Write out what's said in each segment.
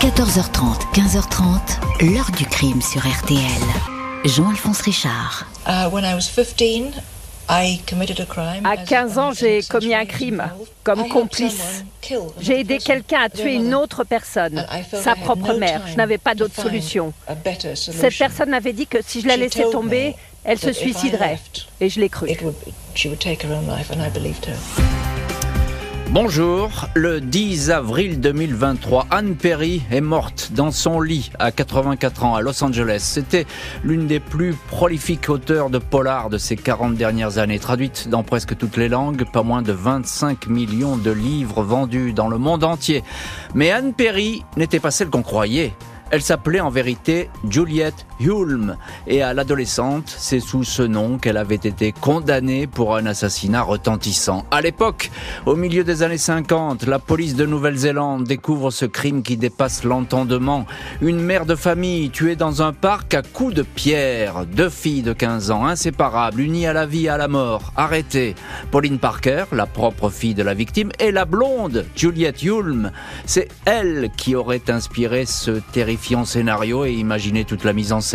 14h30, 15h30, l'heure du crime sur RTL. Jean-Alphonse Richard. Uh, when I was 15, à 15 ans, j'ai commis un crime comme complice. J'ai aidé quelqu'un à tuer une autre personne, sa propre mère. Je n'avais pas d'autre solution. Cette personne m'avait dit que si je la laissais tomber, elle se suiciderait. Et je l'ai cru. Bonjour, le 10 avril 2023, Anne Perry est morte dans son lit à 84 ans à Los Angeles. C'était l'une des plus prolifiques auteurs de polar de ces 40 dernières années, traduite dans presque toutes les langues, pas moins de 25 millions de livres vendus dans le monde entier. Mais Anne Perry n'était pas celle qu'on croyait. Elle s'appelait en vérité Juliette Et à l'adolescente, c'est sous ce nom qu'elle avait été condamnée pour un assassinat retentissant. À l'époque, au milieu des années 50, la police de Nouvelle-Zélande découvre ce crime qui dépasse l'entendement. Une mère de famille tuée dans un parc à coups de pierre. Deux filles de 15 ans, inséparables, unies à la vie et à la mort, arrêtées. Pauline Parker, la propre fille de la victime, et la blonde, Juliette Hulme. C'est elle qui aurait inspiré ce terrifiant scénario et imaginer toute la mise en scène.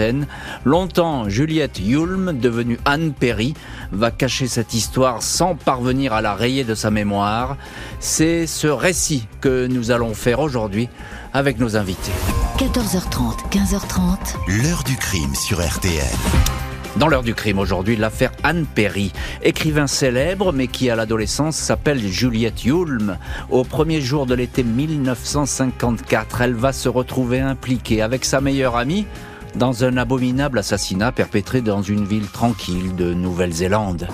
Longtemps, Juliette Yulm, devenue Anne Perry, va cacher cette histoire sans parvenir à la rayer de sa mémoire. C'est ce récit que nous allons faire aujourd'hui avec nos invités. 14h30, 15h30. L'heure du crime sur RTL. Dans l'heure du crime aujourd'hui, l'affaire Anne Perry, écrivain célèbre mais qui à l'adolescence s'appelle Juliette Yulm. Au premier jour de l'été 1954, elle va se retrouver impliquée avec sa meilleure amie dans un abominable assassinat perpétré dans une ville tranquille de Nouvelle-Zélande.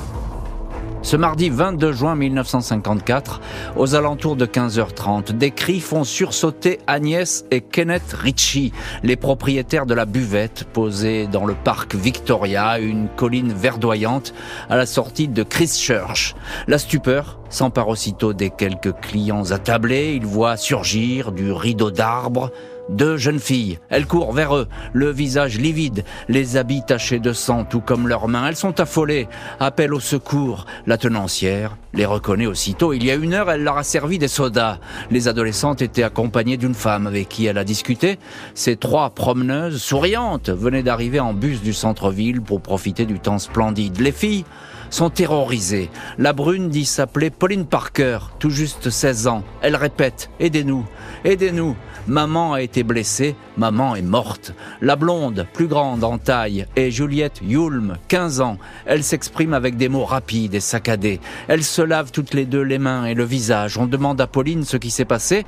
Ce mardi 22 juin 1954, aux alentours de 15h30, des cris font sursauter Agnès et Kenneth Ritchie, les propriétaires de la buvette posée dans le parc Victoria, une colline verdoyante à la sortie de Christchurch. La stupeur s'empare aussitôt des quelques clients attablés, ils voient surgir du rideau d'arbres deux jeunes filles. Elles courent vers eux, le visage livide, les habits tachés de sang, tout comme leurs mains. Elles sont affolées, appellent au secours. La tenancière les reconnaît aussitôt. Il y a une heure, elle leur a servi des sodas. Les adolescentes étaient accompagnées d'une femme avec qui elle a discuté. Ces trois promeneuses, souriantes, venaient d'arriver en bus du centre-ville pour profiter du temps splendide. Les filles sont terrorisées. La brune dit s'appeler Pauline Parker, tout juste 16 ans. Elle répète Aidez-nous, aidez-nous. Maman a été blessée, maman est morte. La blonde, plus grande en taille, est Juliette Yulm, 15 ans. Elle s'exprime avec des mots rapides et saccadés. Elles se lavent toutes les deux les mains et le visage. On demande à Pauline ce qui s'est passé.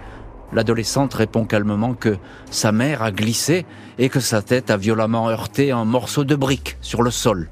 L'adolescente répond calmement que sa mère a glissé et que sa tête a violemment heurté un morceau de brique sur le sol.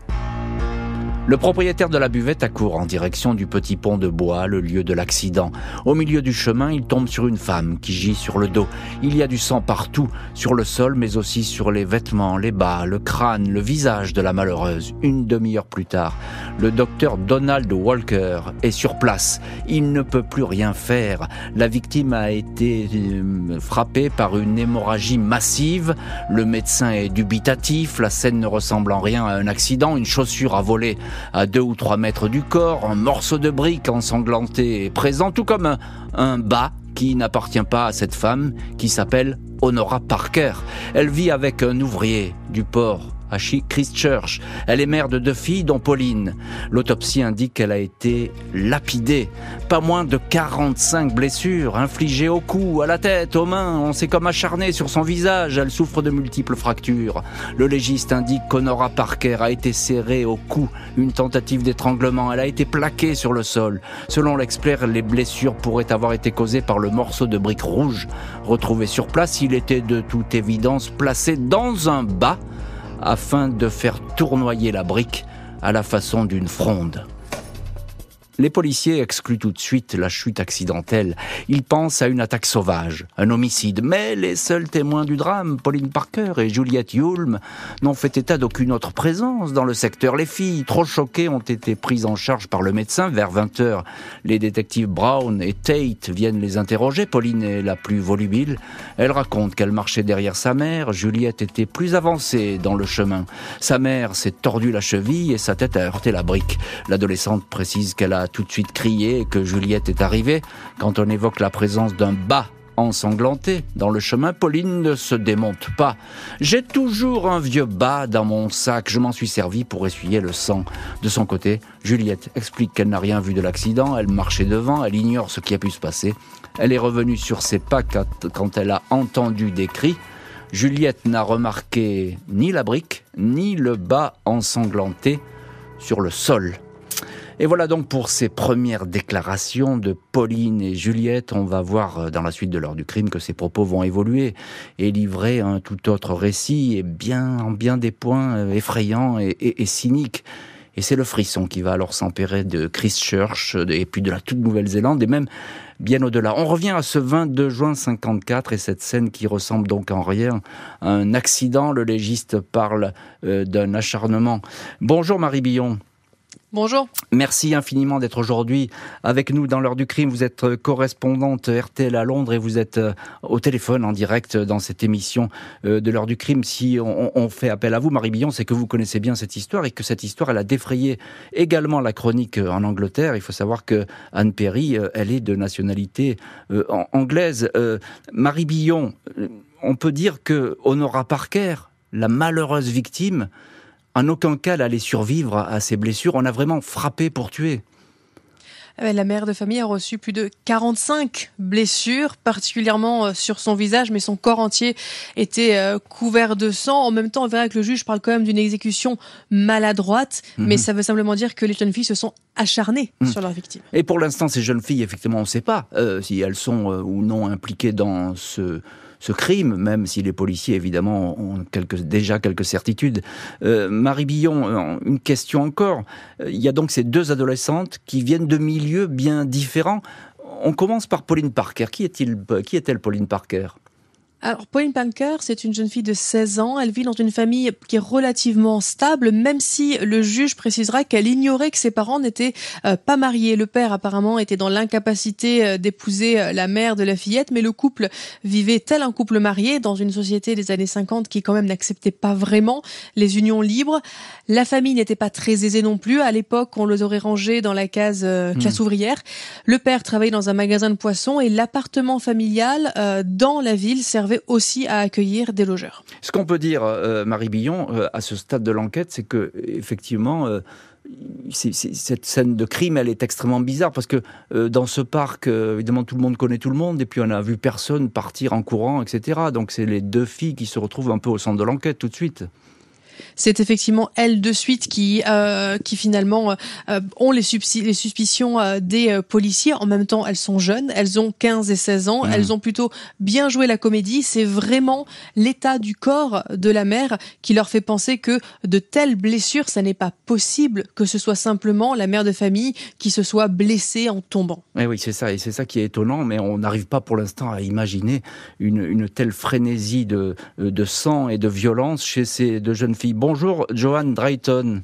Le propriétaire de la buvette accourt en direction du petit pont de bois, le lieu de l'accident. Au milieu du chemin, il tombe sur une femme qui gît sur le dos. Il y a du sang partout, sur le sol, mais aussi sur les vêtements, les bas, le crâne, le visage de la malheureuse. Une demi-heure plus tard, le docteur Donald Walker est sur place. Il ne peut plus rien faire. La victime a été euh, frappée par une hémorragie massive. Le médecin est dubitatif. La scène ne ressemble en rien à un accident. Une chaussure a volé à deux ou trois mètres du corps, un morceau de brique ensanglanté est présent, tout comme un, un bas qui n'appartient pas à cette femme qui s'appelle Honora Parker. Elle vit avec un ouvrier du port à Christchurch. Elle est mère de deux filles, dont Pauline. L'autopsie indique qu'elle a été lapidée. Pas moins de 45 blessures infligées au cou, à la tête, aux mains. On s'est comme acharné sur son visage. Elle souffre de multiples fractures. Le légiste indique qu'Honora Parker a été serrée au cou. Une tentative d'étranglement. Elle a été plaquée sur le sol. Selon l'expert, les blessures pourraient avoir été causées par le morceau de brique rouge retrouvé sur place. Il était de toute évidence placé dans un bas afin de faire tournoyer la brique à la façon d'une fronde. Les policiers excluent tout de suite la chute accidentelle. Ils pensent à une attaque sauvage, un homicide. Mais les seuls témoins du drame, Pauline Parker et Juliette Yulm, n'ont fait état d'aucune autre présence dans le secteur. Les filles, trop choquées, ont été prises en charge par le médecin. Vers 20 heures, les détectives Brown et Tate viennent les interroger. Pauline est la plus volubile. Elle raconte qu'elle marchait derrière sa mère. Juliette était plus avancée dans le chemin. Sa mère s'est tordue la cheville et sa tête a heurté la brique. L'adolescente précise qu'elle a tout de suite crié que Juliette est arrivée. Quand on évoque la présence d'un bas ensanglantée dans le chemin, Pauline ne se démonte pas. J'ai toujours un vieux bas dans mon sac, je m'en suis servi pour essuyer le sang. De son côté, Juliette explique qu'elle n'a rien vu de l'accident, elle marchait devant, elle ignore ce qui a pu se passer. Elle est revenue sur ses pas quand elle a entendu des cris. Juliette n'a remarqué ni la brique, ni le bas ensanglanté sur le sol. Et voilà donc pour ces premières déclarations de Pauline et Juliette. On va voir euh, dans la suite de l'heure du crime que ces propos vont évoluer et livrer un tout autre récit et bien, en bien des points euh, effrayants et, et, cyniques. Et c'est le frisson qui va alors s'empérer de Christchurch et puis de la toute Nouvelle-Zélande et même bien au-delà. On revient à ce 22 juin 54 et cette scène qui ressemble donc en rien à un accident. Le légiste parle euh, d'un acharnement. Bonjour Marie Billon. Bonjour. Merci infiniment d'être aujourd'hui avec nous dans l'heure du crime. Vous êtes correspondante RTL à Londres et vous êtes euh, au téléphone en direct dans cette émission euh, de l'heure du crime. Si on, fait appel à vous, Marie Billon, c'est que vous connaissez bien cette histoire et que cette histoire, a défrayé également la chronique euh, en Angleterre. Il faut savoir que Anne Perry, elle est de nationalité anglaise. Marie Billon, on peut dire que Honora Parker, la malheureuse victime, en aucun cas elle allait survivre à ces blessures. On a vraiment frappé pour tuer. Eh la mère de famille a reçu plus de 45 blessures, particulièrement euh, sur son visage, mais son corps entier était euh, couvert de sang. En même temps, on verra que le juge parle quand même d'une exécution maladroite, mhm. mais ça veut simplement dire que les jeunes filles se sont acharnées mhm. sur leurs victimes. Et pour l'instant, ces jeunes filles, effectivement, on ne sait pas euh, si elles sont ou non impliquées dans ce ce crime, même si les policiers évidemment ont déjà quelques certitudes. Euh, Marie Billon, euh, une question encore. Euh, il y a donc ces deux adolescentes qui viennent de milieux bien différents. On commence par Pauline Parker. Qui est-elle, Pauline Parker? Alors, Pauline Panker, c'est une jeune fille de 16 ans. Elle vit dans une famille qui est relativement stable, même si le juge précisera qu'elle ignorait que ses parents n'étaient euh, pas mariés. Le père, apparemment, était dans l'incapacité euh, d'épouser euh, la mère de la fillette, mais le couple vivait tel un couple marié dans une société des années 50 qui, quand même, n'acceptait pas vraiment les unions libres. La famille n'était pas très aisée non plus. À l'époque, on les aurait rangés dans la case classe hmm. ouvrière. Le père travaillait dans un magasin de poissons et l'appartement familial dans la ville servait aussi à accueillir des logeurs. Ce qu'on peut dire, euh, Marie Billon, euh, à ce stade de l'enquête, c'est que effectivement. Euh, cette scène de crime, elle est extrêmement bizarre parce que dans ce parc, évidemment, tout le monde connaît tout le monde et puis on a vu personne partir en courant, etc. Donc c'est les deux filles qui se retrouvent un peu au centre de l'enquête tout de suite c'est effectivement elles de suite qui, euh, qui finalement euh, ont les, les suspicions euh, des policiers. En même temps, elles sont jeunes, elles ont 15 et 16 ans, mmh. elles ont plutôt bien joué la comédie. C'est vraiment l'état du corps de la mère qui leur fait penser que de telles blessures, ça n'est pas possible que ce soit simplement la mère de famille qui se soit blessée en tombant. Eh oui, c'est ça, et c'est ça qui est étonnant, mais on n'arrive pas pour l'instant à imaginer une, une, telle frénésie de, de sang et de violence chez ces deux jeunes filles. Bonjour, Joanne Drayton.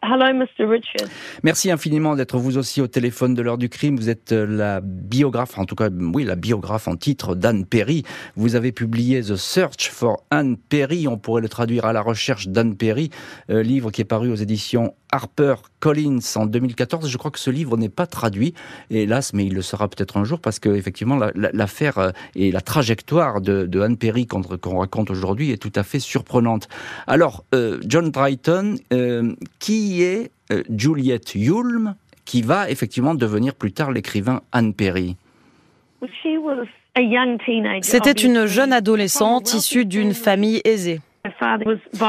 Hello, Mr. Richard. Merci infiniment d'être vous aussi au téléphone de l'heure du crime. Vous êtes euh, la biographe, en tout cas, oui, la biographe en titre d'Anne Perry. Vous avez publié The Search for Anne Perry. On pourrait le traduire à la recherche d'Anne Perry, euh, livre qui est paru aux éditions Harper Collins en 2014. Je crois que ce livre n'est pas traduit, hélas, mais il le sera peut-être un jour parce que effectivement l'affaire euh, et la trajectoire de, Anne Perry qu'on raconte aujourd'hui est tout à fait surprenante. Alors, John Drayton, qui est euh, Juliette Yulm, qui va effectivement devenir plus tard l'écrivain Anne Perry C'était une jeune adolescente issue d'une famille aisée.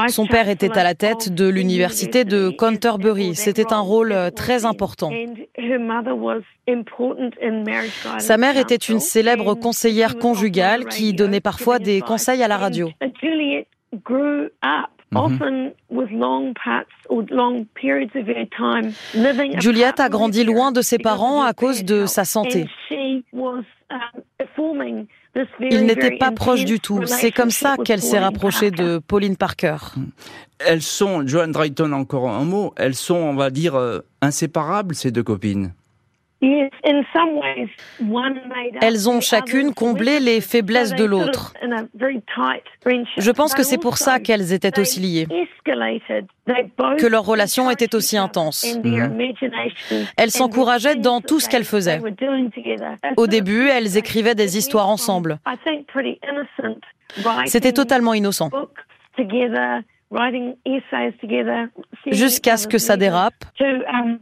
Son père était à la tête de l'université de Canterbury. C'était un rôle euh, très important. Sa mère était une célèbre conseillère conjugale qui donnait parfois des conseils à la radio. Juliette a grandi loin de ses parents à cause de sa santé. Um, Il n'était pas proche du tout. C'est comme ça qu'elle s'est rapprochée de Pauline Parker. Elles sont, Joan Drayton, encore un mot, elles sont, on va dire, euh, inséparables, ces deux copines. Elles ont chacune comblé les faiblesses de l'autre. Je pense que c'est pour ça qu'elles étaient aussi liées, que leur relation était aussi intense. Elles s'encourageaient dans tout ce qu'elles faisaient. Au début, elles écrivaient des histoires ensemble. C'était totalement innocent jusqu'à ce que ça dérape um,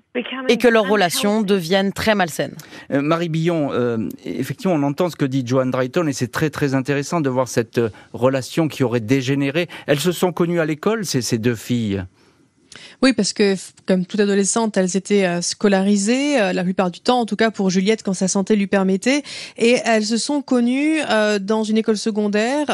et que leur relation devienne très malsaine. Euh, Marie Billon, euh, effectivement, on entend ce que dit Joan Drayton et c'est très très intéressant de voir cette euh, relation qui aurait dégénéré. Elles se sont connues à l'école, ces deux filles? Oui, parce que comme toute adolescente, elles étaient euh, scolarisées euh, la plupart du temps, en tout cas pour Juliette quand sa santé lui permettait, et elles se sont connues euh, dans une école secondaire,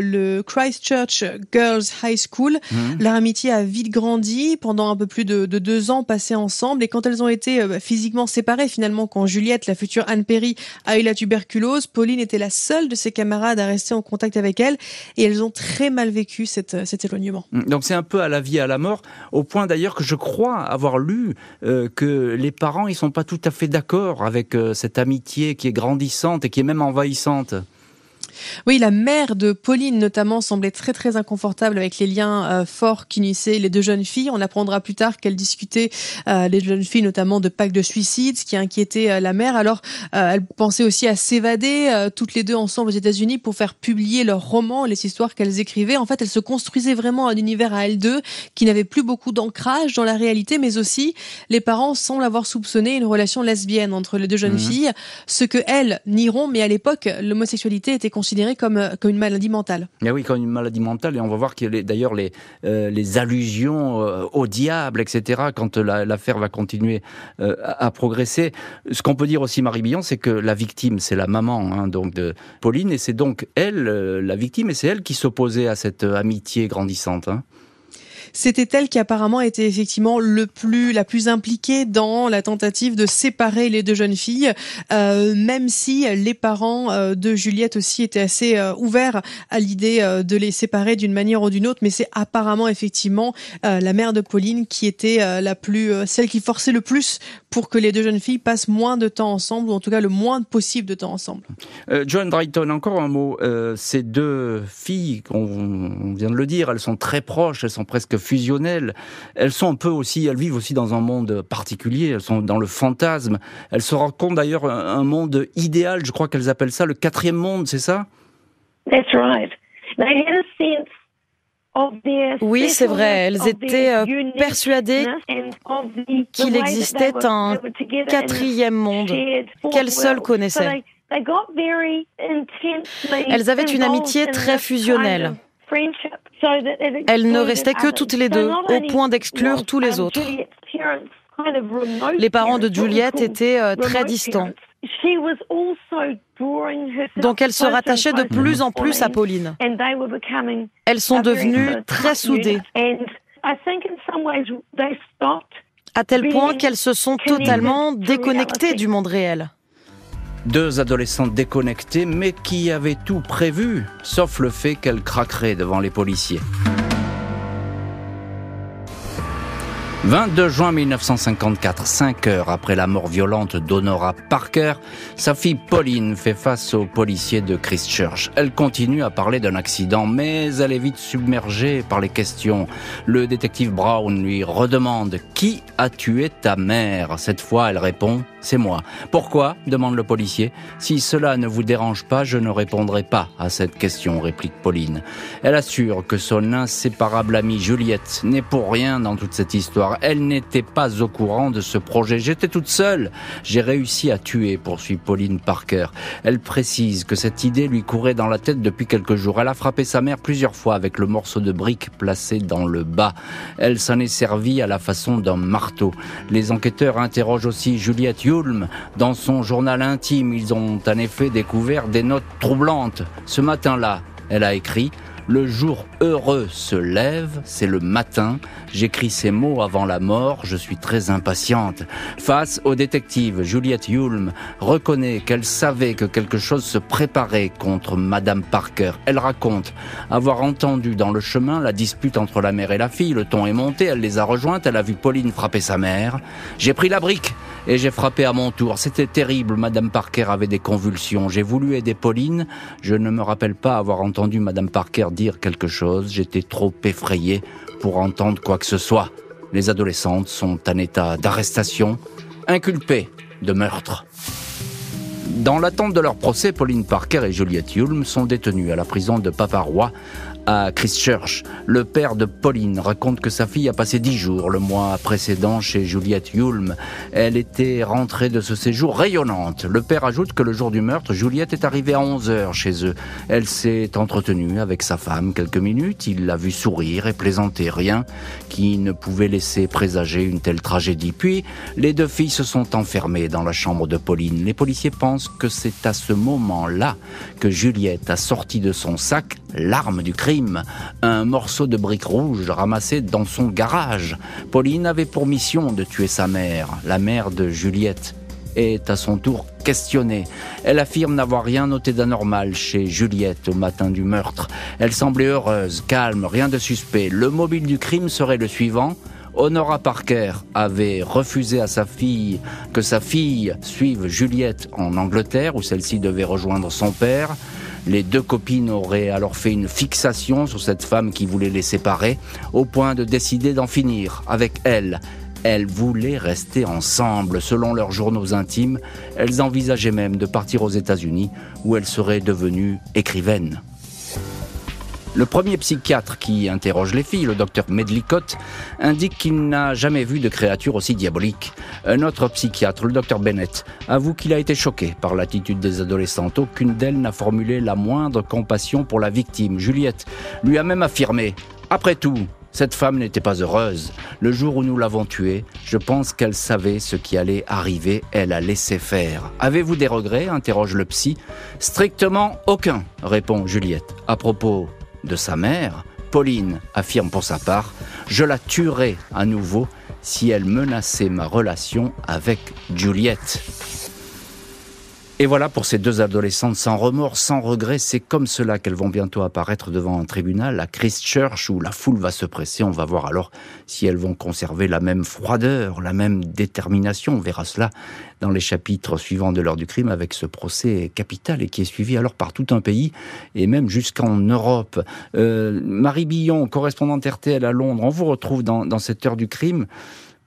le Christchurch Girls High School. Mhm. Leur amitié a vite grandi pendant un peu plus de, deux ans passés ensemble, et quand elles ont été physiquement séparées, finalement, quand Juliette, la future Anne Perry, a eu la tuberculose, Pauline était la seule de ses camarades à rester en contact avec elle, et elles ont très mal vécu cet éloignement. Donc c'est un peu à la vie et à la mort, au point d'ailleurs que je crois avoir lu euh, que les parents ils sont pas tout à fait d'accord avec euh, cette amitié qui est grandissante et qui est même envahissante. Oui, la mère de Pauline notamment semblait très très inconfortable avec les liens euh, forts qu'unissaient les deux jeunes filles. On apprendra plus tard qu'elle discutait euh, les jeunes filles notamment de packs de suicide, ce qui inquiétait euh, la mère. Alors elle pensait aussi à s'évader toutes les deux ensemble aux États-Unis pour faire publier leurs romans, les histoires qu'elles écrivaient. En fait, elles se construisaient vraiment un univers à elles deux qui n'avait plus beaucoup d'ancrage dans la réalité, mais aussi les parents semblent avoir soupçonné une relation lesbienne entre les deux jeunes mmh. filles, ce que elles nieront. Mais à l'époque, l'homosexualité était considéré comme, euh, comme une maladie mentale. Mais oui, comme une maladie mentale. Et on va voir qu'il y d'ailleurs les, euh, les allusions euh, au diable, etc., quand l'affaire va continuer à, progresser. Ce qu'on peut dire aussi, Marie Billon, c'est que la victime, c'est la maman hein, donc de Pauline, et c'est donc elle, la victime, et c'est elle qui s'opposait à cette amitié grandissante. Hein. C'était elle qui apparemment était effectivement le plus, la plus impliquée dans la tentative de séparer les deux jeunes filles, euh, même si les parents euh, de Juliette aussi étaient assez euh, ouverts à l'idée de les séparer d'une manière ou d'une autre. Mais c'est apparemment effectivement la mère de Pauline qui était la plus, celle qui forçait le plus pour que les deux jeunes filles passent moins de temps ensemble, ou en tout cas le moins possible de temps ensemble. John Drayton, encore un mot. ces deux filles, on vient de le dire, elles sont très proches, elles sont presque fusionnelles. Elles sont un peu aussi, elles vivent aussi dans un monde particulier. Elles sont dans le fantasme. Elles se racontent d'ailleurs un monde idéal. Je crois qu'elles appellent ça le quatrième monde, c'est ça? Oui, c'est vrai. Elles étaient euh, persuadées qu'il existait un quatrième monde qu'elles seules connaissaient. Elles avaient une amitié très fusionnelle. Elles ne restaient que toutes les deux, au point d'exclure tous les autres. Les parents de Juliette étaient euh, très distants. Donc elle se rattachait de plus en plus à Pauline. Elles sont devenues très soudées. À tel point qu'elles se sont totalement déconnectées du monde réel. Deux adolescentes déconnectées, mais qui avaient tout prévu, sauf le fait qu'elles craqueraient devant les policiers. 22 juin 1954, cinq heures après la mort violente d'Honora Parker, sa fille Pauline fait face aux policiers de Christchurch. Elle continue à parler d'un accident, mais elle est vite submergée par les questions. Le détective Brown lui redemande Qui a tué ta mère? Cette fois, elle répond c'est moi. Pourquoi demande le policier. Si cela ne vous dérange pas, je ne répondrai pas à cette question, réplique Pauline. Elle assure que son inséparable amie Juliette n'est pour rien dans toute cette histoire. Elle n'était pas au courant de ce projet. J'étais toute seule. J'ai réussi à tuer, poursuit Pauline Parker. Elle précise que cette idée lui courait dans la tête depuis quelques jours. Elle a frappé sa mère plusieurs fois avec le morceau de brique placé dans le bas. Elle s'en est servie à la façon d'un marteau. Les enquêteurs interrogent aussi Juliette dans son journal intime, ils ont en effet découvert des notes troublantes. Ce matin-là, elle a écrit le jour heureux se lève, c'est le matin. J'écris ces mots avant la mort, je suis très impatiente. Face au détective, Juliette Hulme reconnaît qu'elle savait que quelque chose se préparait contre Madame Parker. Elle raconte avoir entendu dans le chemin la dispute entre la mère et la fille. Le ton est monté, elle les a rejointes, elle a vu Pauline frapper sa mère. J'ai pris la brique et j'ai frappé à mon tour. C'était terrible, Madame Parker avait des convulsions. J'ai voulu aider Pauline, je ne me rappelle pas avoir entendu Madame Parker dire quelque chose, j'étais trop effrayé pour entendre quoi que ce soit. Les adolescentes sont en état d'arrestation, inculpées de meurtre. Dans l'attente de leur procès, Pauline Parker et Juliette Hulme sont détenues à la prison de Paparois à Christchurch. Le père de Pauline raconte que sa fille a passé dix jours le mois précédent chez Juliette Yulm. Elle était rentrée de ce séjour rayonnante. Le père ajoute que le jour du meurtre, Juliette est arrivée à 11 heures chez eux. Elle s'est entretenue avec sa femme quelques minutes. Il l'a vue sourire et plaisanter. Rien qui ne pouvait laisser présager une telle tragédie. Puis, les deux filles se sont enfermées dans la chambre de Pauline. Les policiers pensent que c'est à ce moment-là que Juliette a sorti de son sac l'arme du crime, un morceau de brique rouge ramassé dans son garage. Pauline avait pour mission de tuer sa mère, la mère de Juliette est à son tour questionnée. Elle affirme n'avoir rien noté d'anormal chez Juliette au matin du meurtre. Elle semblait heureuse, calme, rien de suspect. Le mobile du crime serait le suivant. Honora Parker avait refusé à sa fille que sa fille suive Juliette en Angleterre où celle-ci devait rejoindre son père. Les deux copines auraient alors fait une fixation sur cette femme qui voulait les séparer, au point de décider d'en finir avec elle. Elles voulaient rester ensemble, selon leurs journaux intimes. Elles envisageaient même de partir aux États-Unis, où elles seraient devenues écrivaines. Le premier psychiatre qui interroge les filles, le docteur Medlicott, indique qu'il n'a jamais vu de créature aussi diabolique. Un autre psychiatre, le docteur Bennett, avoue qu'il a été choqué par l'attitude des adolescentes. Aucune d'elles n'a formulé la moindre compassion pour la victime. Juliette lui a même affirmé Après tout, cette femme n'était pas heureuse. Le jour où nous l'avons tuée, je pense qu'elle savait ce qui allait arriver. Elle a laissé faire. Avez-vous des regrets? interroge le psy. Strictement aucun, répond Juliette. À propos de sa mère, Pauline affirme pour sa part Je la tuerai à nouveau si elle menaçait ma relation avec Juliette. Et voilà pour ces deux adolescentes sans remords, sans regret, c'est comme cela qu'elles vont bientôt apparaître devant un tribunal à Christchurch où la foule va se presser. On va voir alors si elles vont conserver la même froideur, la même détermination. On verra cela dans les chapitres suivants de l'heure du crime avec ce procès capital et qui est suivi alors par tout un pays et même jusqu'en Europe. Euh, Marie Billon, correspondante RTL à Londres, on vous retrouve dans, cette heure du crime.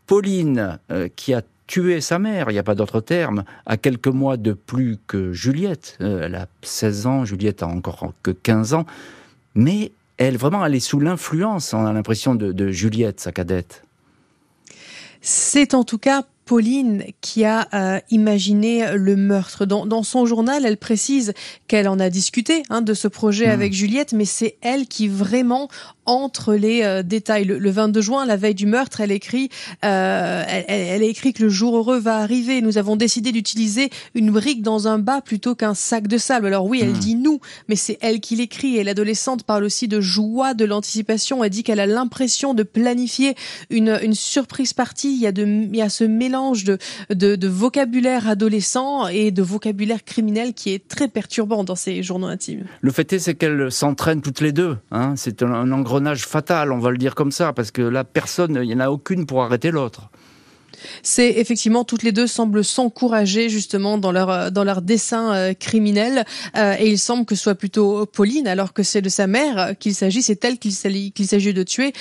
Pauline, euh, qui a tuer sa mère, il n'y a pas d'autre terme, à quelques mois de plus que Juliette. Euh, elle a 16 ans, Juliette a encore que 15 ans. Mais elle, vraiment, elle est sous l'influence, on a l'impression, de, de Juliette, sa cadette. C'est en tout cas Pauline qui a euh, imaginé le meurtre. Dans, son journal, elle précise qu'elle en a discuté hein, de ce projet hmm. avec Juliette, mais c'est elle qui vraiment entre les euh, détails. Le, 22 juin, la veille du meurtre, elle écrit, euh, elle, a écrit que le jour heureux va arriver. Nous avons décidé d'utiliser une brique dans un bas plutôt qu'un sac de sable. Alors oui, elle hmm. dit nous, mais c'est elle qui l'écrit. Et l'adolescente parle aussi de joie, de l'anticipation. Elle dit qu'elle a l'impression de planifier une, une surprise partie. Il y a de, il y a ce mélange de, vocabulaire adolescent et de vocabulaire criminel qui est très perturbant dans ces journaux intimes. Le fait est, c'est qu'elles s'entraînent toutes les deux. Hein. C'est un, engrenage fatal, on va le dire comme ça, parce que là, personne, il n'y en a aucune pour arrêter l'autre c'est effectivement toutes les deux semblent s'encourager justement dans leur euh, dans leur dessin euh, criminel euh, et il semble que ce soit plutôt Pauline alors que c'est de sa mère qu'il s'agit, c'est elle qu'il s'agit de tuer.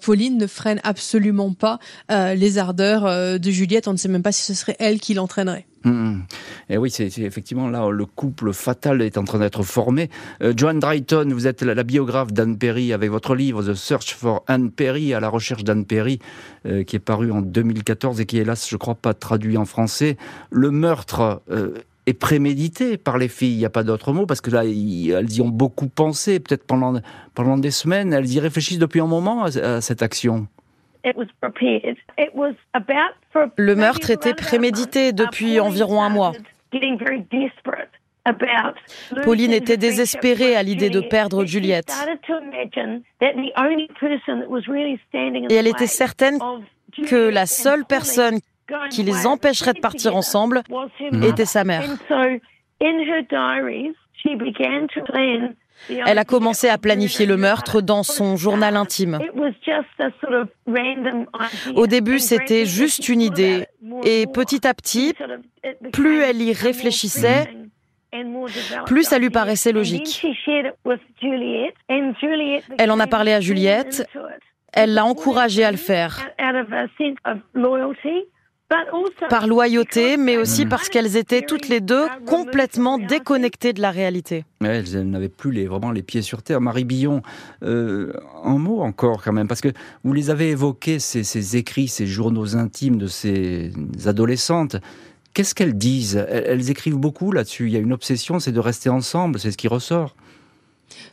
Pauline ne freine absolument pas les ardeurs de Juliette. On ne sait même pas si ce serait elle qui l'entraînerait. Hum. Et oui, c'est effectivement là le couple fatal est en train d'être formé. Euh, Joan Drayton, vous êtes la, biographe d'Anne Perry avec votre livre The Search for Anne Perry, à la recherche d'Anne Perry, euh, qui est paru en 2014 et qui hélas, je crois, pas traduit en français. Le meurtre euh, est prémédité par les filles, il n'y a pas d'autre mot, parce que là, elles y ont beaucoup pensé, peut-être pendant, pendant des semaines, elles y réfléchissent depuis un moment à cette action. Le meurtre était prémédité depuis environ un mois. Pauline était désespérée à l'idée de perdre Juliette. Et elle était certaine que la seule personne qui les empêcherait de partir ensemble était sa mère. Elle a commencé à planifier le meurtre dans son journal intime. Au début, c'était juste une idée. Et petit à petit, plus elle y réfléchissait, plus ça lui paraissait logique. Elle en a parlé à Juliette. Elle l'a encouragée à le faire. Par loyauté, mais aussi parce qu'elles étaient toutes les deux complètement déconnectées de la réalité. elles n'avaient plus les, vraiment les pieds sur terre. Marie Billon, euh, un mot encore quand même, parce que vous les avez évoqués, ces, ces écrits, ces journaux intimes de ces adolescentes. Qu'est-ce qu'elles disent? Elles écrivent beaucoup là-dessus. Il y a une obsession, c'est de rester ensemble, c'est ce qui ressort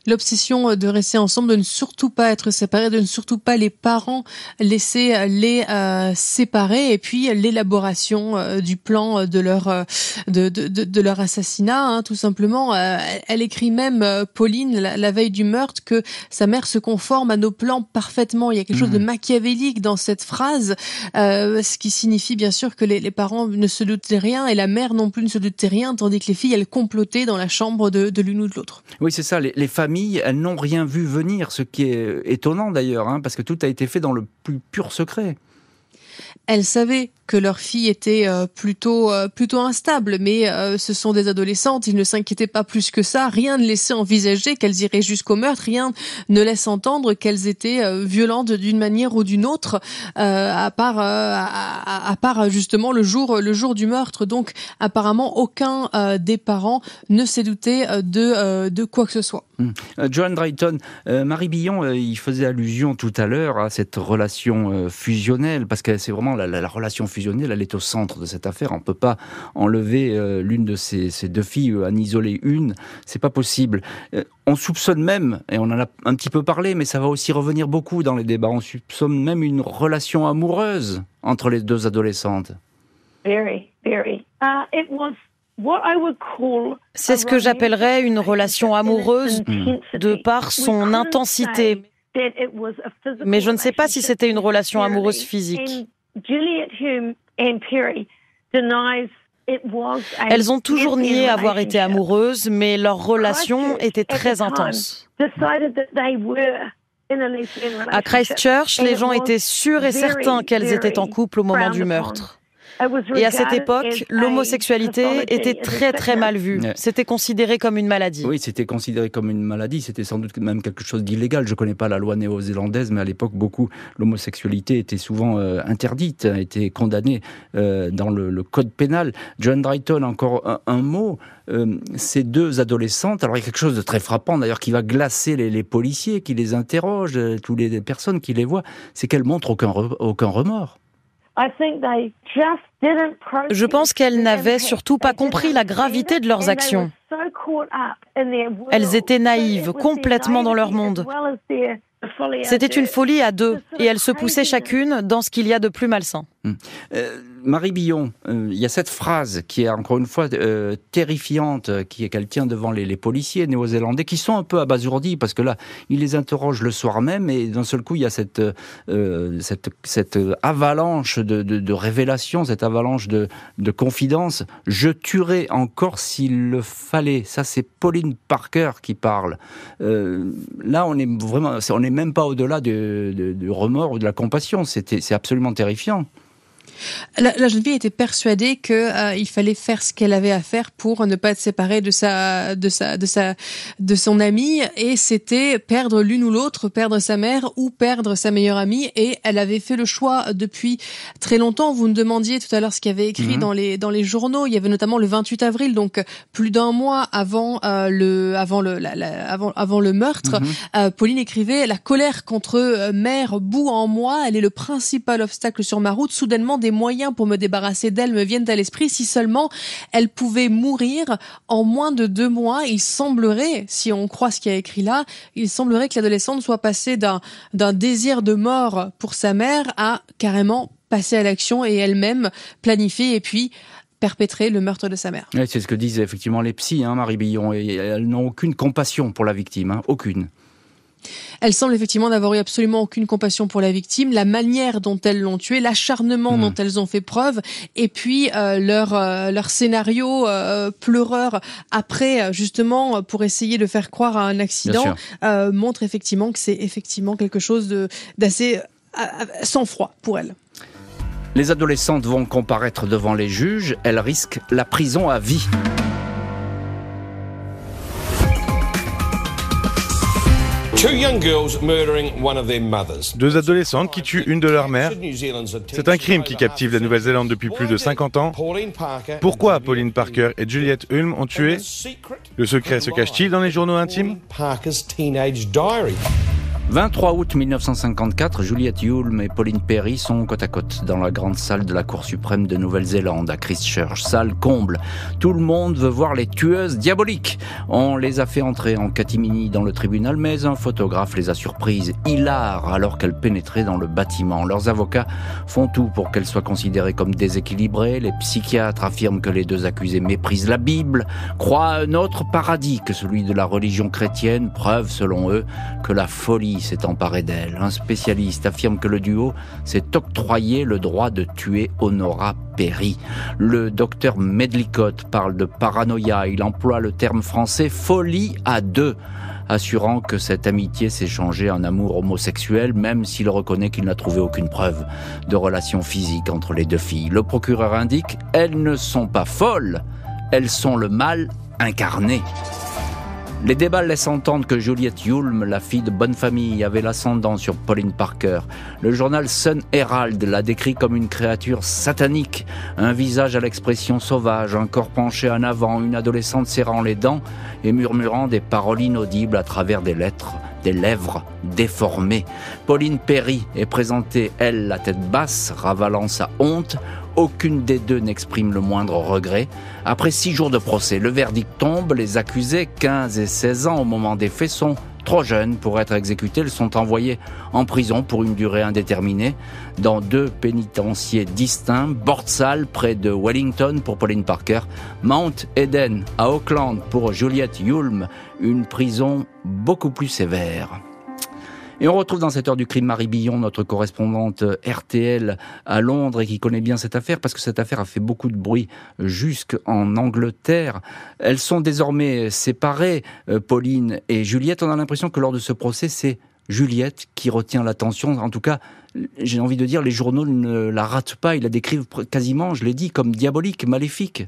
l'obsession de rester ensemble, de ne surtout pas être séparés, de ne surtout pas les parents laisser les euh, séparer, et puis l'élaboration euh, du plan de leur euh, de, de, de, leur assassinat, hein, tout simplement. elle écrit même Pauline la, veille du meurtre que sa mère se conforme à nos plans parfaitement. Il y a quelque chose de mmh. machiavélique dans cette phrase, ce qui signifie bien sûr que les, les, parents ne se doutaient rien et la mère non plus ne se doutait rien, tandis que les filles elles complotaient dans la chambre de, de l'une ou de l'autre. Oui, c'est ça. Les, les familles elles n'ont rien vu venir, ce qui est étonnant d'ailleurs, hein, parce que tout a été fait dans le plus pur secret. Elles savaient que leur fille était euh, plutôt euh, plutôt instable, mais euh, ce sont des adolescentes, ils ne s'inquiétaient pas plus que ça. Rien ne laissait envisager qu'elles iraient jusqu'au meurtre, rien ne laisse entendre qu'elles étaient violentes d'une manière ou d'une autre, à part à, part justement le jour le jour du meurtre. Donc apparemment aucun des parents ne s'est douté de de quoi que ce soit. Hum. John Drayton, Marie Billon, il faisait allusion tout à l'heure à cette relation fusionnelle, parce que c'est vraiment la, la relation fusionnelle elle est au centre de cette affaire. On ne peut pas enlever euh, l'une de ces, deux filles, euh, en isoler une, c'est pas possible. Euh, on soupçonne même, et on en a un petit peu parlé, mais ça va aussi revenir beaucoup dans les débats, on soupçonne même une relation amoureuse entre les deux adolescentes. C'est ce que j'appellerais une relation amoureuse de par son intensité. Mais je ne sais pas si c'était une relation amoureuse physique. Elles ont toujours nié avoir été amoureuses, mais leur relation était très intense. À Christchurch, les gens étaient sûrs et certains qu'elles étaient en couple au moment du meurtre. Et à cette époque, l'homosexualité était très très mal vue. C'était considéré comme une maladie. Oui, c'était considéré comme une maladie. C'était sans doute même quelque chose d'illégal. Je ne connais pas la loi néo-zélandaise, mais à l'époque, beaucoup l'homosexualité était souvent euh, interdite, était condamnée euh, dans le, code pénal. John Drayton, encore un, mot. Euh, ces deux adolescentes, alors il y a quelque chose de très frappant d'ailleurs qui va glacer les, policiers, qui les interrogent, toutes les personnes qui les voient, c'est qu'elles montrent aucun, aucun remords. Je pense qu'elles n'avaient surtout pas compris la gravité de leurs actions. Elles étaient naïves, complètement dans leur monde. C'était une folie à deux, et elles se poussaient chacune dans ce qu'il y a de plus malsain. Hmm. Euh, Marie Billon, euh, il y a cette phrase qui est encore une fois euh, terrifiante, qui est qu'elle tient devant les, policiers néo-zélandais, qui sont un peu abasourdis parce que là, ils les interrogent le soir même et d'un seul coup, il y a cette avalanche de, révélations, cette avalanche de, de confidences. Je tuerai encore s'il le fallait. Ça, c'est Pauline Parker qui parle. là, on est vraiment, on n'est même pas au-delà du remords ou de la compassion. C'est absolument terrifiant. La, jeune fille était persuadée que euh, fallait faire ce qu'elle avait à faire pour ne pas être séparée de sa, de sa, de sa, de son amie, et c'était perdre l'une ou l'autre, perdre sa mère ou perdre sa meilleure amie. Et elle avait fait le choix depuis très longtemps. Vous me demandiez tout à l'heure ce qu'il y avait écrit mhm. dans les dans les journaux. Il y avait notamment le 28 avril, donc plus d'un mois avant euh, le avant le avant avant le meurtre. Mhm. Euh, Pauline écrivait la colère contre mère bout en moi. Elle est le principal obstacle sur ma route. Soudainement des moyens pour me débarrasser d'elle me viennent à l'esprit. Si seulement elle pouvait mourir en moins de deux mois, il semblerait, si on croit ce qu'il y a écrit là, il semblerait que l'adolescente soit passée d'un, désir de mort pour sa mère à carrément passer à l'action et elle-même planifier et puis perpétrer le meurtre de sa mère. c'est ce que disent effectivement les psys, hein, Marie Billon, et elles n'ont aucune compassion pour la victime, hein, aucune. Elle semble effectivement n'avoir eu absolument aucune compassion pour la victime, la manière dont elles l'ont tué, l'acharnement hmm. dont elles ont fait preuve, et puis euh, leur euh, leur scénario euh, pleureur après justement pour essayer de faire croire à un accident montre effectivement que c'est effectivement quelque chose d'assez sans froid pour elles. Les adolescentes vont comparaître devant les juges, elles risquent la prison à vie. Deux adolescentes qui tuent une de leurs mères. C'est un crime qui captive la Nouvelle-Zélande depuis plus de 50 ans. Pourquoi Pauline Parker et Juliette Hulme ont tué? Le secret se cache-t-il dans les journaux intimes? 23 août 1954, Juliette Hulme et Pauline Perry sont côte à côte dans la grande salle de la Cour suprême de Nouvelle-Zélande à Christchurch. Salle comble. Tout le monde veut voir les tueuses diaboliques. On les a fait entrer en catimini dans le tribunal, mais un photographe les a surprises, hilar, alors qu'elles pénétraient dans le bâtiment. Leurs avocats font tout pour qu'elles soient considérées comme déséquilibrées. Les psychiatres affirment que les deux accusés méprisent la Bible, croient à un autre paradis que celui de la religion chrétienne, preuve selon eux que la folie s'est emparé d'elle. Un spécialiste affirme que le duo s'est octroyé le droit de tuer Honora Perry. Le docteur Medlicott parle de paranoïa. Il emploie le terme français folie à deux assurant que cette amitié s'est changée en amour homosexuel, même s'il reconnaît qu'il n'a trouvé aucune preuve de relation physique entre les deux filles. Le procureur indique, elles ne sont pas folles, elles sont le mal incarné. Les débats laissent entendre que Juliette Hulme, la fille de bonne famille, avait l'ascendant sur Pauline Parker. Le journal Sun Herald l'a décrit comme une créature satanique, un visage à l'expression sauvage, un corps penché en avant, une adolescente serrant les dents et murmurant des paroles inaudibles à travers des lettres des lèvres déformées. Pauline Perry est présentée, elle, la tête basse, ravalant sa honte, aucune des deux n'exprime le moindre regret. Après six jours de procès, le verdict tombe. Les accusés, 15 et 16 ans au moment des faits, sont trop jeunes pour être exécutés. Ils sont envoyés en prison pour une durée indéterminée dans deux pénitenciers distincts, Bordsal près de Wellington pour Pauline Parker, Mount Eden à Auckland pour Juliette Hulme, une prison beaucoup plus sévère. Et on retrouve dans cette heure du crime Marie Billon, notre correspondante RTL à Londres et qui connaît bien cette affaire parce que cette affaire a fait beaucoup de bruit jusqu'en Angleterre. Elles sont désormais séparées, euh, Pauline et Juliette. On a l'impression que lors de ce procès, c'est Juliette qui retient l'attention. En tout cas, j'ai envie de dire, les journaux ne la ratent pas. Ils la décrivent quasiment, je l'ai dit, comme diabolique, maléfique.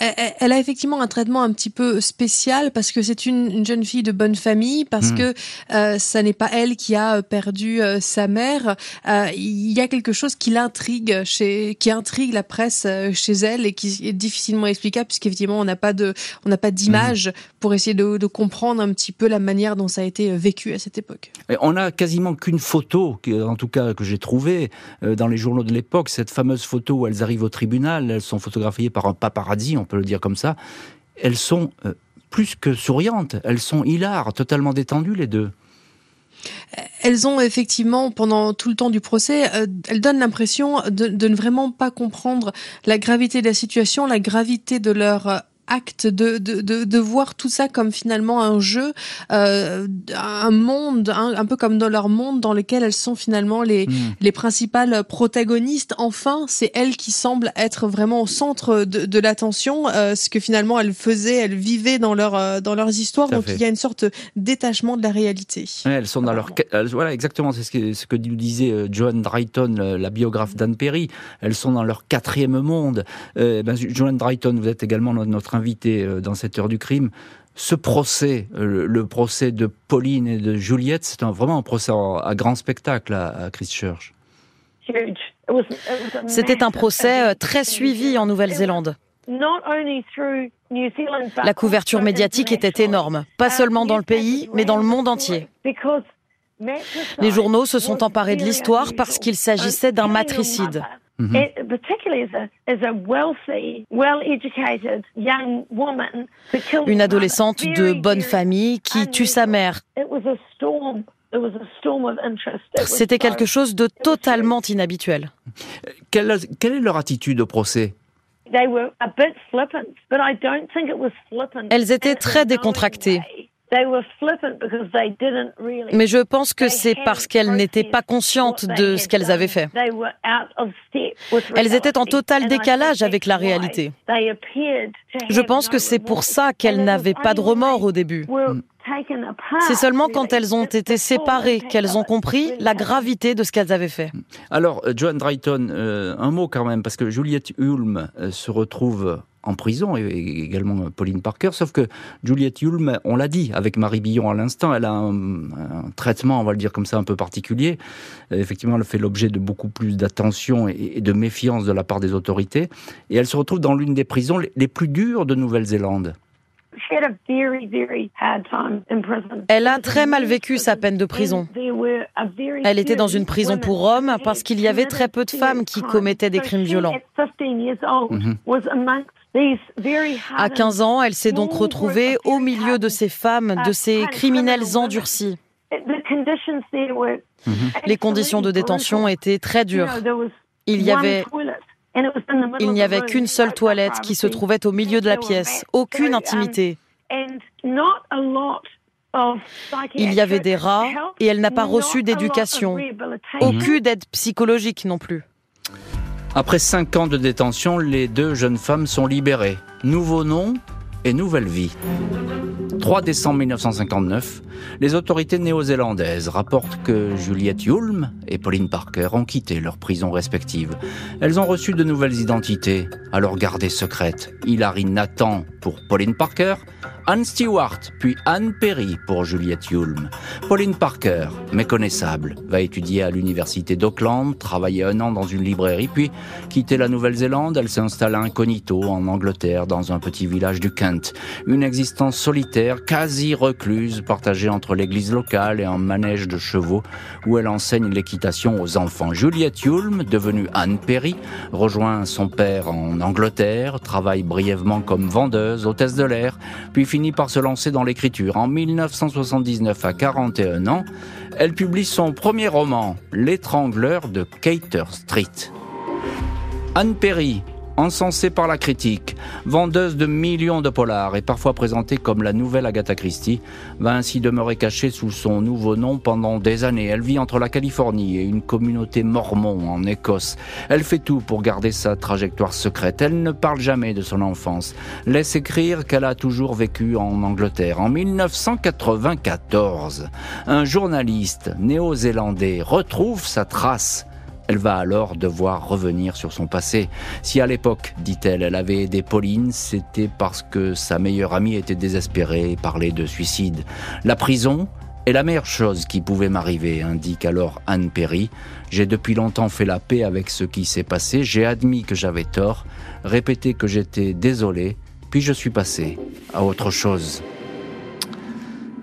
Elle a effectivement un traitement un petit peu spécial parce que c'est une, jeune fille de bonne famille, parce hmm. que euh, ça n'est pas elle qui a perdu euh, sa mère. Euh, il y a quelque chose qui l'intrigue, chez, qui intrigue la presse chez elle et qui est difficilement explicable puisqu'effectivement on n'a pas de, on n'a pas d'image hmm. pour essayer de, de, comprendre un petit peu la manière dont ça a été vécu à cette époque. on a quasiment qu'une photo, en tout cas que j'ai trouvée dans les journaux de l'époque, cette fameuse photo où elles arrivent au tribunal, elles sont photographiées par un on peut le dire comme ça, elles sont euh, plus que souriantes, elles sont hilares, totalement détendues les deux. Elles ont effectivement, pendant tout le temps du procès, euh, elles donnent l'impression de, de, ne vraiment pas comprendre la gravité de la situation, la gravité de leur euh, acte de, de, de, de, voir tout ça comme finalement un jeu, euh, un monde, un, peu comme dans leur monde dans lequel elles sont finalement les, hmm. les principales protagonistes. Enfin, c'est elles qui semblent être vraiment au centre de, de l'attention, euh, ce que finalement elles faisaient, elles vivaient dans, leur, euh, dans leurs histoires. Donc il y a une sorte détachement de la réalité. elles sont dans leur... Voilà, exactement, c'est ce que, ce que nous disait Joan Drayton, la biographe d'Anne Perry. Elles sont dans leur quatrième monde. Ben, Joan Drayton, vous êtes également notre invité euh, dans cette heure du crime. Ce procès, euh, le procès de Pauline et de Juliette, c'est vraiment un procès à grand spectacle à Christchurch. C'était un procès euh, très suivi en Nouvelle-Zélande. La couverture médiatique était énorme, pas seulement dans le pays, mais dans le monde entier. Les journaux se sont emparés de l'histoire parce qu'il s'agissait d'un matricide. Une adolescente de bonne famille qui tue sa mère. C'était quelque chose de totalement inhabituel. Quelle, est leur attitude au procès? Elles étaient très décontractées. Mais je pense que c'est parce qu'elles n'étaient pas conscientes de ce qu'elles avaient fait. Elles étaient en total décalage avec la réalité. Je pense que c'est pour ça qu'elles n'avaient pas de remords au début. C'est seulement quand elles ont été séparées qu'elles ont compris la gravité de ce qu'elles avaient fait. Alors, euh, Joan Drayton, euh, un mot quand même, parce que Juliette Hulme euh, se retrouve en prison, et également Pauline Parker, sauf que Juliette Hulme, on l'a dit avec Marie Billon à l'instant, elle a un, traitement, on va le dire comme ça, un peu particulier. Effectivement, elle fait l'objet de beaucoup plus d'attention et, de méfiance de la part des autorités, et elle se retrouve dans l'une des prisons les plus dures de Nouvelle-Zélande. Elle a très mal vécu sa peine de prison. Elle était dans une prison pour hommes parce qu'il y avait très peu de femmes qui commettaient des crimes violents. À 15 ans, elle s'est donc retrouvée au milieu de ces femmes, de ces criminels endurcis. Mhm. Les conditions de détention étaient très dures. Il y avait il n'y avait qu'une seule toilette qui se trouvait au milieu de la pièce, aucune intimité. Il y avait des rats et elle n'a pas reçu d'éducation, aucune aide psychologique non plus. Après cinq ans de détention, les deux jeunes femmes sont libérées. Nouveau nom et nouvelle vie. 3 décembre 1959, les autorités néo-zélandaises rapportent que Juliette Hulme et Pauline Parker ont quitté leurs prisons respectives. Elles ont reçu de nouvelles identités, alors gardées secrètes. Hilary Nathan pour Pauline Parker, Anne Stewart, puis Anne Perry pour Juliette Hulme. Pauline Parker, méconnaissable, va étudier à l'université d'Auckland, travailler un an dans une librairie, puis quitter la Nouvelle-Zélande. Elle s'installe incognito en Angleterre, dans un petit village du Une existence solitaire, quasi recluse, partagée entre l'église locale et un manège de chevaux, où elle enseigne l'équitation aux enfants. Juliette Hulme, devenue Anne Perry, rejoint son père en Angleterre, travaille brièvement comme vendeuse, hôtesse de l'air, puis finit par se lancer dans l'écriture. En 1979, à 41 ans, elle publie son premier roman, L'étrangleur de Cater Street. Anne Perry, encensée par la critique, vendeuse de millions de polars et parfois présentée comme la nouvelle Agatha Christie, va ainsi demeurer cachée sous son nouveau nom pendant des années. Elle vit entre la Californie et une communauté mormon en Écosse. Elle fait tout pour garder sa trajectoire secrète. Elle ne parle jamais de son enfance. Laisse écrire qu'elle a toujours vécu en Angleterre. En 1994, un journaliste néo-zélandais retrouve sa trace elle va alors devoir revenir sur son passé. Si à l'époque, dit-elle, elle avait aidé Pauline, c'était parce que sa meilleure amie était désespérée et parlait de suicide. La prison est la meilleure chose qui pouvait m'arriver, indique alors Anne Perry. J'ai depuis longtemps fait la paix avec ce qui s'est passé, j'ai admis que j'avais tort, répété que j'étais désolé, puis je suis passé à autre chose.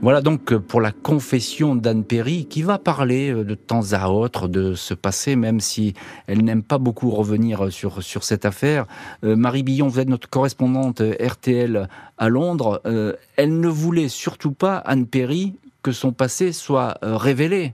Voilà donc euh, pour la confession d'Anne Perry qui va parler euh, de temps à autre de ce passé, même si elle n'aime pas beaucoup revenir euh, sur, sur cette affaire. Marie Billon, vous êtes notre correspondante RTL à Londres. elle ne voulait surtout pas, Anne Perry, que son passé soit révélé.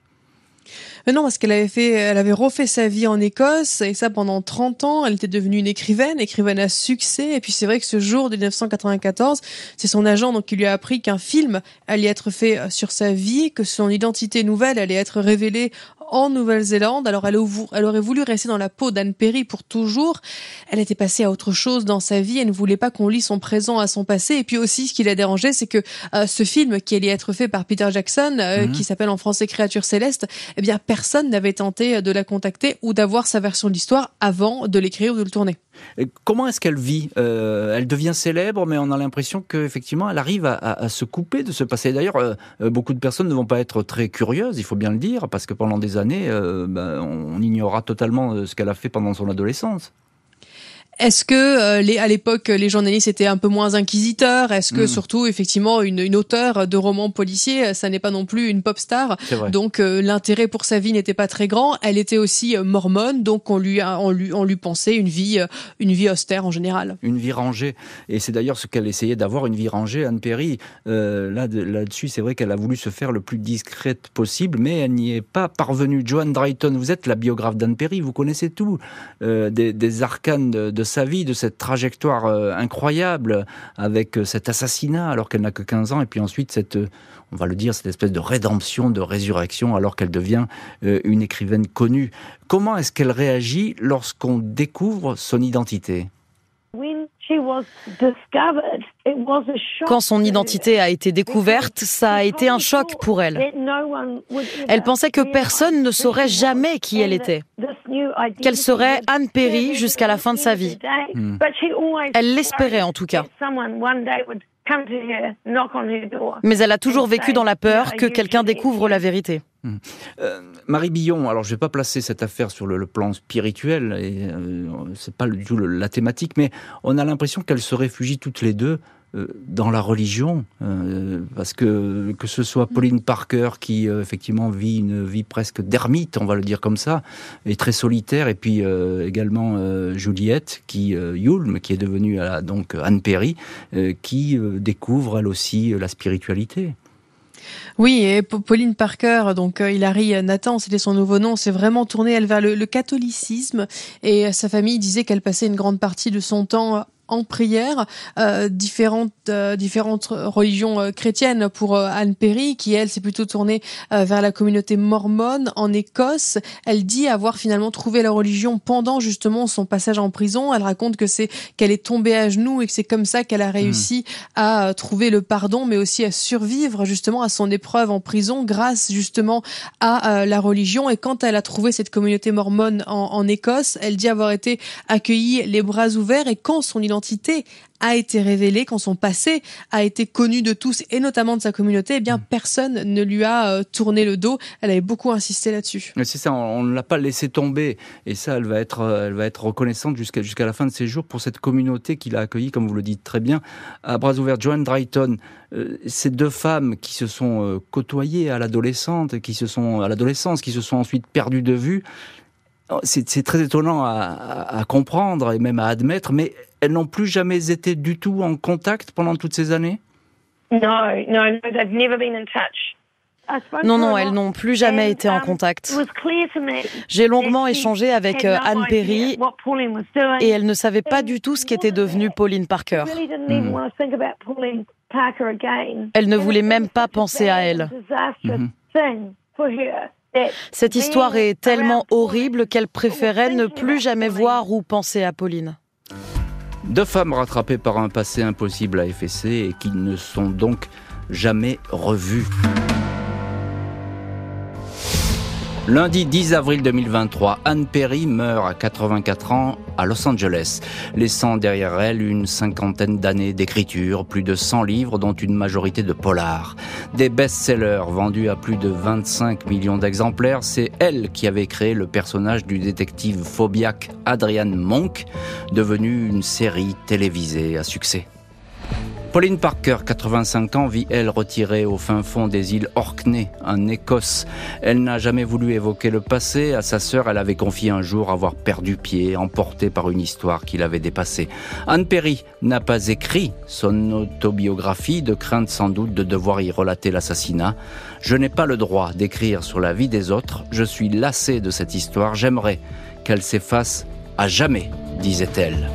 Mais non, parce qu'elle avait fait, elle avait refait sa vie en Écosse et ça pendant 30 ans. Elle était devenue une écrivaine, écrivaine à succès. Et puis c'est vrai que ce jour de 1994, c'est son agent donc qui lui a appris qu'un film allait être fait euh, sur sa vie, que son identité nouvelle allait être révélée en Nouvelle-Zélande. Alors elle, elle aurait voulu rester dans la peau d'Anne Perry pour toujours. Elle était passée à autre chose dans sa vie. Elle ne voulait pas qu'on lie son présent à son passé. Et puis aussi, ce qui l'a dérangé, c'est que euh, ce film qui allait être fait par Peter Jackson, euh, mhm. qui s'appelle en français Créature céleste, eh bien personne n'avait tenté de la contacter ou d'avoir sa version de l'histoire avant de l'écrire ou de le tourner. Comment est-ce qu'elle vit euh, Elle devient célèbre, mais on a l'impression qu'effectivement, elle arrive à, se couper de ce passé. D'ailleurs, beaucoup de personnes ne vont pas être très curieuses, il faut bien le dire, parce que pendant des années, euh, ben, on ignorera totalement euh, ce qu'elle a fait pendant son adolescence. Est-ce que euh, les, à l'époque les journalistes étaient un peu moins inquisiteurs? Est-ce que hmm. surtout effectivement une, une auteure de romans policiers, ça n'est pas non plus une pop star, donc l'intérêt pour sa vie n'était pas très grand. Elle était aussi mormone, donc on lui on lui on lui pensait une vie une vie austère en général. Une vie rangée, et c'est d'ailleurs ce qu'elle essayait d'avoir une vie rangée. Anne Perry, là là-dessus, c'est vrai qu'elle a voulu se faire le plus discrète possible, mais elle n'y est pas parvenue. Joan Drayton, vous êtes la biographe d'Anne Perry, vous connaissez tout des, des arcanes de sa vie, de cette trajectoire incroyable avec cet assassinat alors qu'elle n'a que 15 ans, et puis ensuite cette, on va le dire, cette espèce de rédemption, de résurrection alors qu'elle devient une écrivaine connue. Comment est-ce qu'elle réagit lorsqu'on découvre son identité? Quand son identité a été découverte, ça a été un choc pour elle. Elle pensait que personne ne saurait jamais qui elle était, qu'elle serait Anne Perry jusqu'à la fin de sa vie. Hmm. Elle l'espérait en tout cas. Mais elle a toujours vécu dans la peur que quelqu'un découvre la vérité. Hmm. Euh, Marie Billon, alors je ne vais pas placer cette affaire sur le, plan spirituel, et euh, c'est pas du tout la thématique, mais on a l'impression qu'elles se réfugient toutes les deux euh, dans la religion, euh, parce que que ce soit Pauline Parker qui effectivement vit une vie presque d'ermite, on va le dire comme ça, et très solitaire, et puis également Juliette qui Yulm, qui est devenue donc Anne Perry, qui découvre elle aussi la spiritualité. Oui, et Pauline Parker, donc Hilary Nathan, c'était son nouveau nom, s'est vraiment tournée vers le, catholicisme. Et sa famille disait qu'elle passait une grande partie de son temps en prière euh, différentes euh, différentes religions euh, chrétiennes. Pour Anne Perry qui elle s'est plutôt tournée vers la communauté mormone en Écosse elle dit avoir finalement trouvé la religion pendant justement son passage en prison. Elle raconte que c'est qu'elle est tombée à genoux et que c'est comme ça qu'elle a réussi mmh. à trouver le pardon mais aussi à survivre justement à son épreuve en prison grâce justement à la religion. Et quand elle a trouvé cette communauté mormone en, en Écosse elle dit avoir été accueillie les bras ouverts. Et quand son identité identité a été révélé, quand son passé a été connu de tous et notamment de sa communauté, eh bien mm. personne ne lui a euh, tourné le dos. Elle avait beaucoup insisté là-dessus. C'est ça, on ne l'a pas laissé tomber et ça, elle va être, euh, elle va être reconnaissante jusqu'à jusqu'à la fin de ses jours pour cette communauté qu'il a accueillie, comme vous le dites très bien, à bras ouverts. Joanne Drayton, euh, ces deux femmes qui se sont côtoyées à l'adolescente, qui se sont à l'adolescence, qui se sont ensuite perdues de vue. Oh, c'est très étonnant à, à, comprendre et même à admettre, mais elles n'ont plus jamais été du tout en contact pendant toutes ces années? Non, non, elles n'ont plus jamais été en contact. J'ai longuement échangé avec euh, Anne Perry et elle ne savait pas du tout ce qu'était devenue Pauline Parker. Elle ne voulait même pas penser à elle. Hmm. Cette histoire est tellement horrible qu'elle préférait ne plus jamais voir ou penser à Pauline. Deux femmes rattrapées par un passé impossible à effacer et qui ne sont donc jamais revues. Lundi 10 avril 2023, Anne Perry meurt à 84 ans à Los Angeles, laissant derrière elle une cinquantaine d'années d'écriture, plus de 100 livres dont une majorité de polars. Des best-sellers vendus à plus de 25 millions d'exemplaires, c'est elle qui avait créé le personnage du détective phobiaque Adrian Monk, devenu une série télévisée à succès. Pauline Parker, 85 ans, vit elle retirée au fin fond des îles Orkney, en Écosse. Elle n'a jamais voulu évoquer le passé. À sa sœur, elle avait confié un jour avoir perdu pied, emporté par une histoire qui l'avait dépassée. Anne Perry n'a pas écrit son autobiographie, de crainte sans doute de devoir y relater l'assassinat. Je n'ai pas le droit d'écrire sur la vie des autres. Je suis lassée de cette histoire. J'aimerais qu'elle s'efface à jamais, disait-elle.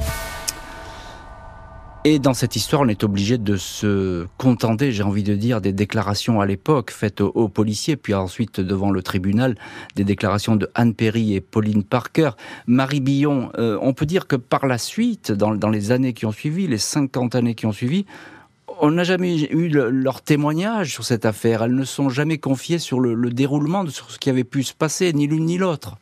Et dans cette histoire, on est obligé de se contenter, j'ai envie de dire, des déclarations à l'époque faites aux, policiers, puis ensuite devant le tribunal, des déclarations de Anne Perry et Pauline Parker. Marie Billon, euh, on peut dire que par la suite, dans, les années qui ont suivi, les 50 années qui ont suivi, on n'a jamais eu leur témoignage sur cette affaire. Elles ne sont jamais confiées sur le, le déroulement, de sur ce qui avait pu se passer, ni l'une ni l'autre.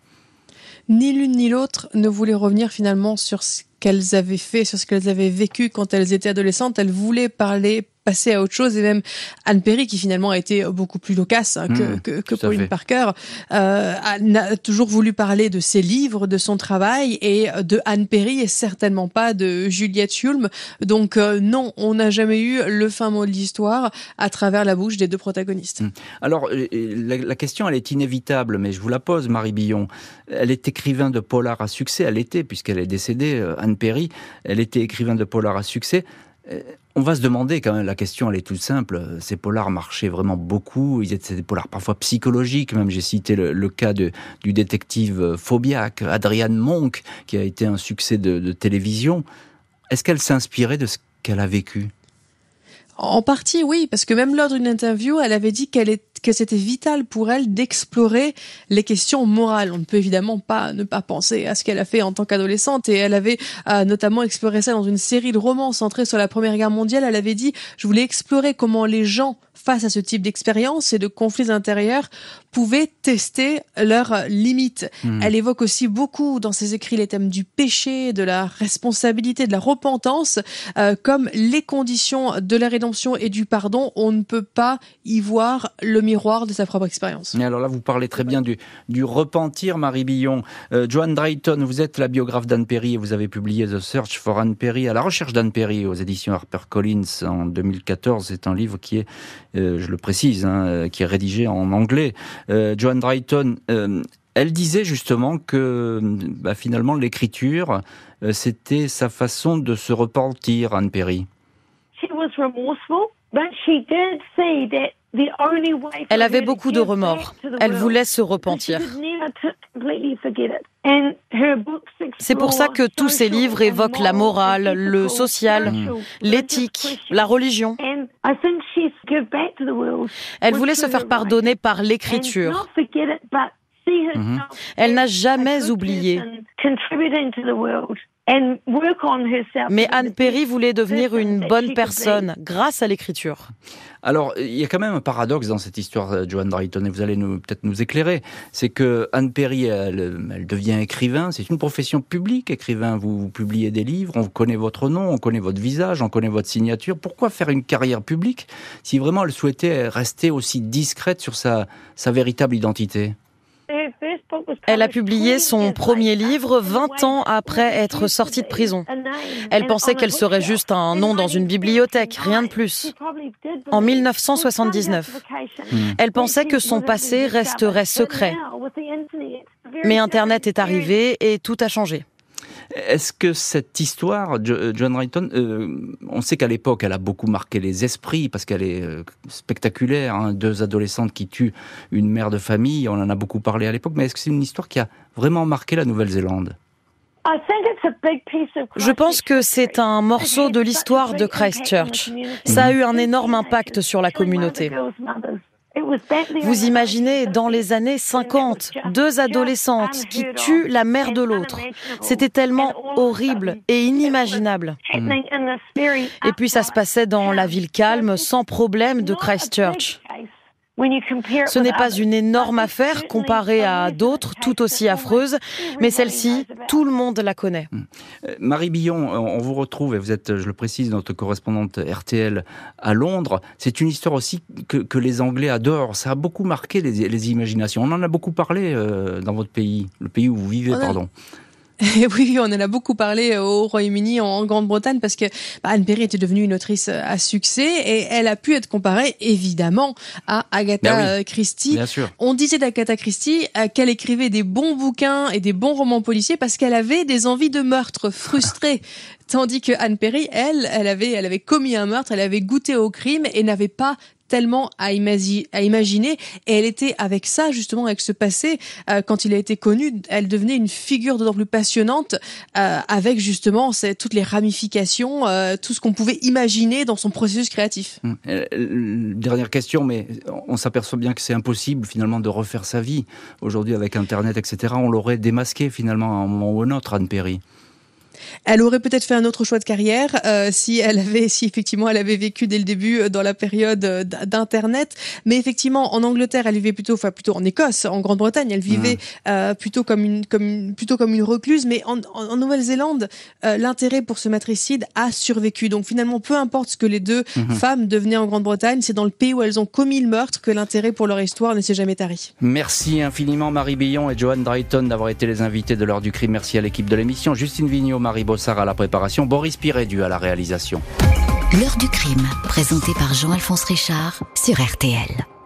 Ni l'une ni l'autre ne voulait revenir finalement sur ce qu'elles avaient fait, sur ce qu'elles avaient vécu quand elles étaient adolescentes. Elles voulaient parler passer à autre chose et même Anne Perry qui finalement a été beaucoup plus loquace hein, que, mmh, que, que Pauline Parker euh, a, toujours voulu parler de ses livres, de son travail et de Anne Perry et certainement pas de Juliette Hulme. Donc euh, non, on n'a jamais eu le fin mot de l'histoire à travers la bouche des deux protagonistes. Mmh. Alors euh, la, la, question elle est inévitable, mais je vous la pose, Marie Billon. Elle est écrivain de polar à succès, elle était puisqu'elle est décédée, Anne Perry. Elle était écrivain de polar à succès On va se demander quand même, la question elle est toute simple, ces polars marchaient vraiment beaucoup, ils étaient des polars parfois psychologiques, même j'ai cité le, cas de, du détective Phobiac, Adrienne Monk, qui a été un succès de, de télévision. Est-ce qu'elle s'inspirait de ce qu'elle a vécu? En partie, oui, parce que même lors d'une interview, elle avait dit qu'elle que c'était vital pour elle d'explorer les questions morales. On ne peut évidemment pas ne pas penser à ce qu'elle a fait en tant qu'adolescente et elle avait euh, notamment exploré ça dans une série de romans centrés sur la Première Guerre mondiale. Elle avait dit, je voulais explorer comment les gens face à ce type d'expérience et de conflits intérieurs pouvaient tester leurs limites. Hmm. Elle évoque aussi beaucoup dans ses écrits les thèmes du péché, de la responsabilité, de la repentance, euh, comme les conditions de la rédemption et du pardon. On ne peut pas y voir le miroir de sa propre expérience. Et alors là, vous parlez très bien du, du repentir, Marie Billon. Euh, Joan Drayton, vous êtes la biographe d'Anne Perry et vous avez publié The Search for Anne Perry, à la recherche d'Anne Perry aux éditions HarperCollins en 2014. C'est un livre qui est je le précise, hein, euh, qui est rédigé en anglais. Euh, Joan Drayton, elle disait justement que bah, finalement l'écriture, c'était sa façon de se repentir, Anne Perry. Elle avait beaucoup de remords. Elle voulait se repentir. C'est pour ça que tous ses livres évoquent la morale, le social, l'éthique, la religion. Elle voulait se faire pardonner par l'écriture. Mhm. Elle n'a jamais oublié. Mais Anne Perry voulait devenir une bonne personne grâce à l'écriture. Alors, il y a quand même un paradoxe dans cette histoire, euh, Joan Drayton, et vous allez peut-être nous éclairer. C'est que Anne Perry, elle, devient écrivain. C'est une profession publique, écrivain. Vous, publiez des livres, on connaît votre nom, on connaît votre visage, on connaît votre signature. Pourquoi faire une carrière publique si vraiment elle souhaitait rester aussi discrète sur sa véritable identité? Elle a publié son premier livre 20 ans après être sortie de prison. Elle pensait qu'elle serait juste un nom dans une bibliothèque, rien de plus. En 1979, elle pensait que son passé resterait secret. Mais Internet est arrivé et tout a changé. Est-ce que cette histoire, John Rayton, euh, on sait qu'à l'époque, elle a beaucoup marqué les esprits parce qu'elle est euh, spectaculaire. Hein, deux adolescentes qui tuent une mère de famille, on en a beaucoup parlé à l'époque. Mais est-ce que c'est une histoire qui a vraiment marqué la Nouvelle-Zélande? Je pense que c'est un morceau de l'histoire de Christchurch. Ça a eu un énorme impact sur la communauté. Vous imaginez, dans les années 50, deux adolescentes qui tuent la mère de l'autre. C'était tellement horrible et inimaginable. Et puis ça se passait dans la ville calme, sans problème de Christchurch. Ce n'est pas une énorme affaire comparée à d'autres tout aussi affreuses, mais celle-ci, tout le monde la connaît. Hmm. Euh, Marie Billon, on vous retrouve, et vous êtes, je le précise, notre correspondante RTL à Londres. C'est une histoire aussi que, les Anglais adorent. Ça a beaucoup marqué les, imaginations. On en a beaucoup parlé euh, dans votre pays, le pays où vous vivez, pardon. oui, on en a beaucoup parlé au Royaume-Uni, en Grande-Bretagne, parce que bah, Anne Perry était devenue une autrice à succès et elle a pu être comparée évidemment à Agatha ben euh, Christie. Bien sûr. On disait d'Agatha Christie euh, qu'elle écrivait des bons bouquins et des bons romans policiers parce qu'elle avait des envies de meurtre frustrées. Tandis que Anne Perry, elle, elle avait, elle avait commis un meurtre, elle avait goûté au crime et n'avait pas tellement à, imaginer. Et elle était avec ça, justement, avec ce passé, euh, quand il a été connu, elle devenait une figure d'autant plus passionnante, euh, avec justement toutes les ramifications, euh, tout ce qu'on pouvait imaginer dans son processus créatif. Hum. Dernière question, mais on s'aperçoit bien que c'est impossible finalement de refaire sa vie. Aujourd'hui, avec Internet, etc., on l'aurait démasqué finalement à un moment ou un autre, Anne Perry. Elle aurait peut-être fait un autre choix de carrière euh, si elle avait, si effectivement elle avait vécu dès le début euh, dans la période euh, d'internet. Mais effectivement, en Angleterre, elle vivait plutôt, enfin plutôt en Écosse, en Grande-Bretagne, elle vivait mmh. plutôt comme une, comme plutôt comme une recluse. Mais en, en, Nouvelle-Zélande, l'intérêt pour ce matricide a survécu. Donc finalement, peu importe ce que les deux mmh. femmes devenaient en Grande-Bretagne, c'est dans le pays où elles ont commis le meurtre que l'intérêt pour leur histoire ne s'est jamais tari. Merci infiniment Marie Billon et Joanne Drayton d'avoir été les invités de l'heure du crime. Merci à l'équipe de l'émission. Justine Vignot, Marie Bossard à la préparation, Boris Pirédu à la réalisation. L'heure du crime, présenté par Jean-Alphonse Richard sur RTL.